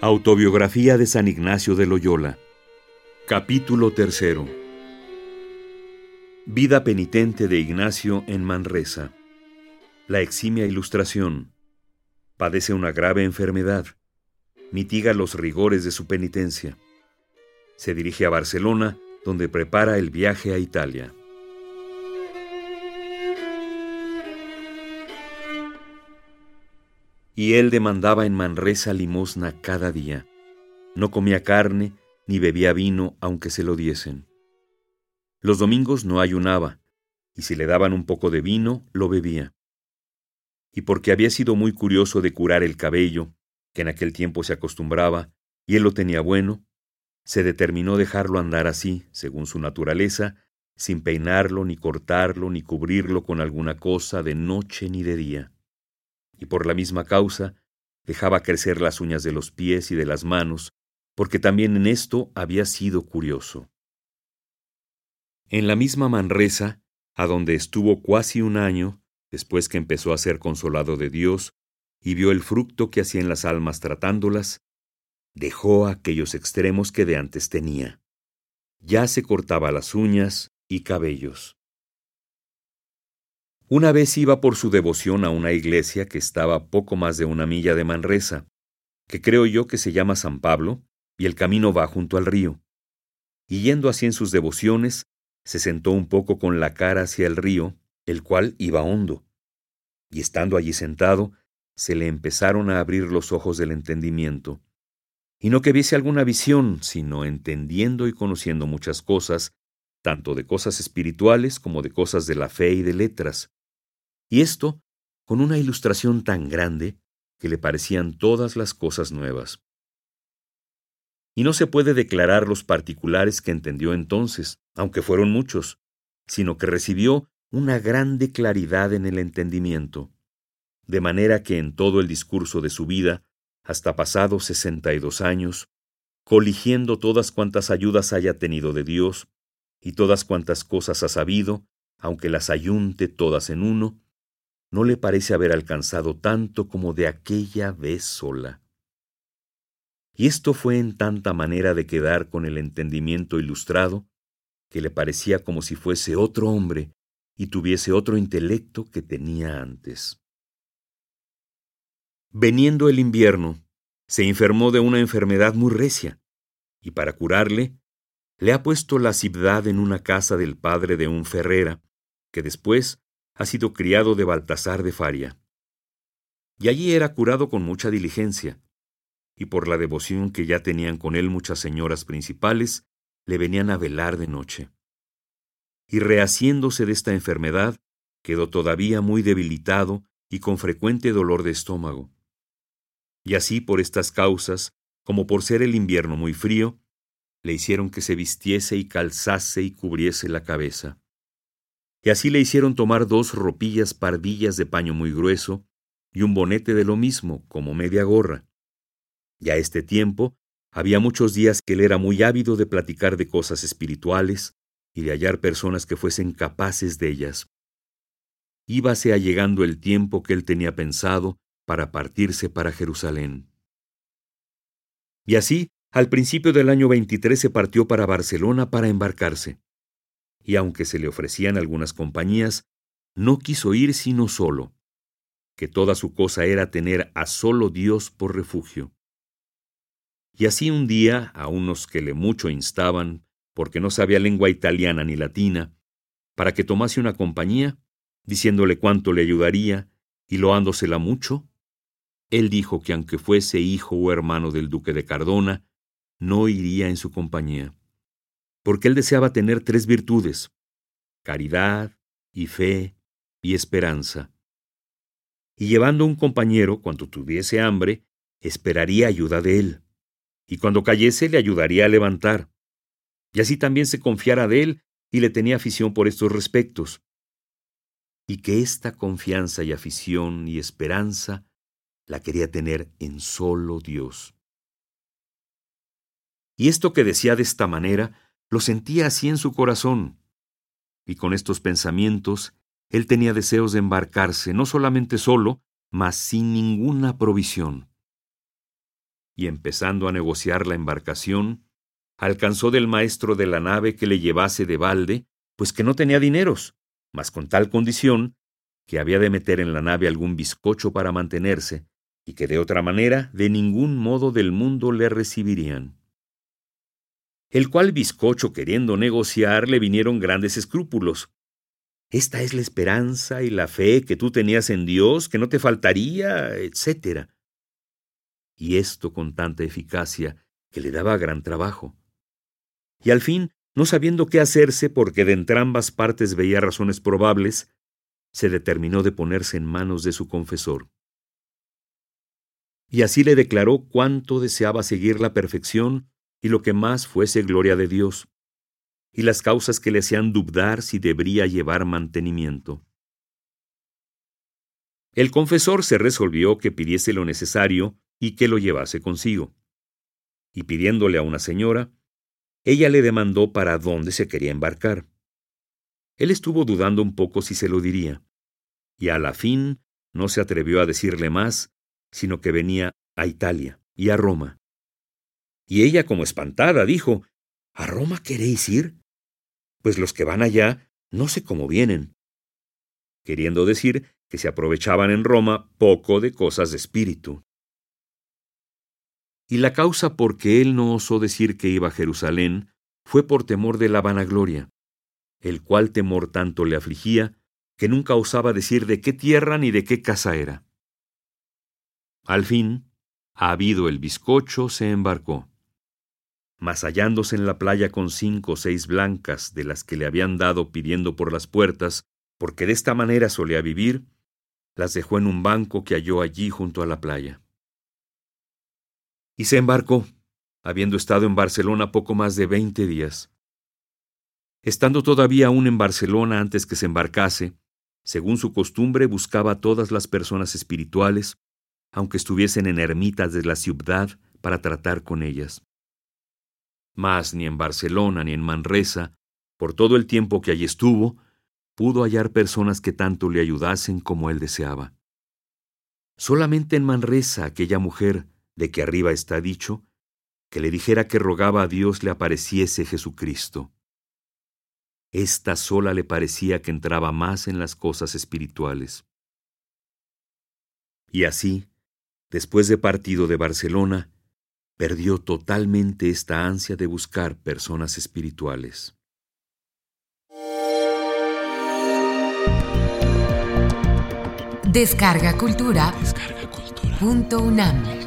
Autobiografía de San Ignacio de Loyola. Capítulo tercero. Vida penitente de Ignacio en Manresa. La eximia ilustración. Padece una grave enfermedad. Mitiga los rigores de su penitencia. Se dirige a Barcelona donde prepara el viaje a Italia y él demandaba en Manresa limosna cada día. No comía carne ni bebía vino aunque se lo diesen. Los domingos no ayunaba, y si le daban un poco de vino, lo bebía. Y porque había sido muy curioso de curar el cabello, que en aquel tiempo se acostumbraba, y él lo tenía bueno, se determinó dejarlo andar así, según su naturaleza, sin peinarlo, ni cortarlo, ni cubrirlo con alguna cosa de noche ni de día y por la misma causa dejaba crecer las uñas de los pies y de las manos, porque también en esto había sido curioso. En la misma Manresa, a donde estuvo cuasi un año, después que empezó a ser consolado de Dios, y vio el fruto que hacían las almas tratándolas, dejó aquellos extremos que de antes tenía. Ya se cortaba las uñas y cabellos. Una vez iba por su devoción a una iglesia que estaba poco más de una milla de Manresa, que creo yo que se llama San Pablo, y el camino va junto al río. Y yendo así en sus devociones, se sentó un poco con la cara hacia el río, el cual iba hondo. Y estando allí sentado, se le empezaron a abrir los ojos del entendimiento. Y no que viese alguna visión, sino entendiendo y conociendo muchas cosas, tanto de cosas espirituales como de cosas de la fe y de letras, y esto con una ilustración tan grande que le parecían todas las cosas nuevas. Y no se puede declarar los particulares que entendió entonces, aunque fueron muchos, sino que recibió una grande claridad en el entendimiento, de manera que en todo el discurso de su vida, hasta pasados sesenta y dos años, coligiendo todas cuantas ayudas haya tenido de Dios, y todas cuantas cosas ha sabido, aunque las ayunte todas en uno, no le parece haber alcanzado tanto como de aquella vez sola. Y esto fue en tanta manera de quedar con el entendimiento ilustrado, que le parecía como si fuese otro hombre y tuviese otro intelecto que tenía antes. Veniendo el invierno, se enfermó de una enfermedad muy recia, y para curarle, le ha puesto la ciudad en una casa del padre de un ferrera, que después ha sido criado de Baltasar de Faria. Y allí era curado con mucha diligencia, y por la devoción que ya tenían con él muchas señoras principales, le venían a velar de noche. Y rehaciéndose de esta enfermedad, quedó todavía muy debilitado y con frecuente dolor de estómago. Y así por estas causas, como por ser el invierno muy frío, le hicieron que se vistiese y calzase y cubriese la cabeza y así le hicieron tomar dos ropillas pardillas de paño muy grueso y un bonete de lo mismo, como media gorra. Y a este tiempo había muchos días que él era muy ávido de platicar de cosas espirituales y de hallar personas que fuesen capaces de ellas. Íbase allegando el tiempo que él tenía pensado para partirse para Jerusalén. Y así, al principio del año 23 se partió para Barcelona para embarcarse y aunque se le ofrecían algunas compañías, no quiso ir sino solo, que toda su cosa era tener a solo Dios por refugio. Y así un día, a unos que le mucho instaban, porque no sabía lengua italiana ni latina, para que tomase una compañía, diciéndole cuánto le ayudaría y loándosela mucho, él dijo que aunque fuese hijo o hermano del duque de Cardona, no iría en su compañía porque él deseaba tener tres virtudes, caridad y fe y esperanza. Y llevando un compañero, cuando tuviese hambre, esperaría ayuda de él, y cuando cayese le ayudaría a levantar. Y así también se confiara de él y le tenía afición por estos respectos. Y que esta confianza y afición y esperanza la quería tener en solo Dios. Y esto que decía de esta manera lo sentía así en su corazón. Y con estos pensamientos, él tenía deseos de embarcarse, no solamente solo, mas sin ninguna provisión. y empezando a negociar la embarcación, alcanzó del maestro de la nave que le llevase de balde, pues que no tenía dineros, mas con tal condición que había de meter en la nave algún bizcocho para mantenerse, y que de otra manera de ningún modo del mundo le recibirían. El cual bizcocho queriendo negociar le vinieron grandes escrúpulos. Esta es la esperanza y la fe que tú tenías en Dios, que no te faltaría, etc. Y esto con tanta eficacia que le daba gran trabajo. Y al fin, no sabiendo qué hacerse porque de entrambas partes veía razones probables, se determinó de ponerse en manos de su confesor. Y así le declaró cuánto deseaba seguir la perfección y lo que más fuese gloria de Dios, y las causas que le hacían dudar si debería llevar mantenimiento. El confesor se resolvió que pidiese lo necesario y que lo llevase consigo. Y pidiéndole a una señora, ella le demandó para dónde se quería embarcar. Él estuvo dudando un poco si se lo diría, y a la fin no se atrevió a decirle más, sino que venía a Italia y a Roma. Y ella, como espantada, dijo, ¿A Roma queréis ir? Pues los que van allá no sé cómo vienen. Queriendo decir que se aprovechaban en Roma poco de cosas de espíritu. Y la causa por que él no osó decir que iba a Jerusalén fue por temor de la vanagloria, el cual temor tanto le afligía que nunca osaba decir de qué tierra ni de qué casa era. Al fin, habido el bizcocho, se embarcó. Mas hallándose en la playa con cinco o seis blancas de las que le habían dado pidiendo por las puertas, porque de esta manera solía vivir, las dejó en un banco que halló allí junto a la playa. Y se embarcó, habiendo estado en Barcelona poco más de veinte días. Estando todavía aún en Barcelona antes que se embarcase, según su costumbre, buscaba a todas las personas espirituales, aunque estuviesen en ermitas de la ciudad, para tratar con ellas. Mas ni en Barcelona ni en Manresa, por todo el tiempo que allí estuvo, pudo hallar personas que tanto le ayudasen como él deseaba. Solamente en Manresa aquella mujer, de que arriba está dicho, que le dijera que rogaba a Dios le apareciese Jesucristo. Esta sola le parecía que entraba más en las cosas espirituales. Y así, después de partido de Barcelona, perdió totalmente esta ansia de buscar personas espirituales. Descarga Cultura. Descarga cultura. Punto UNAM.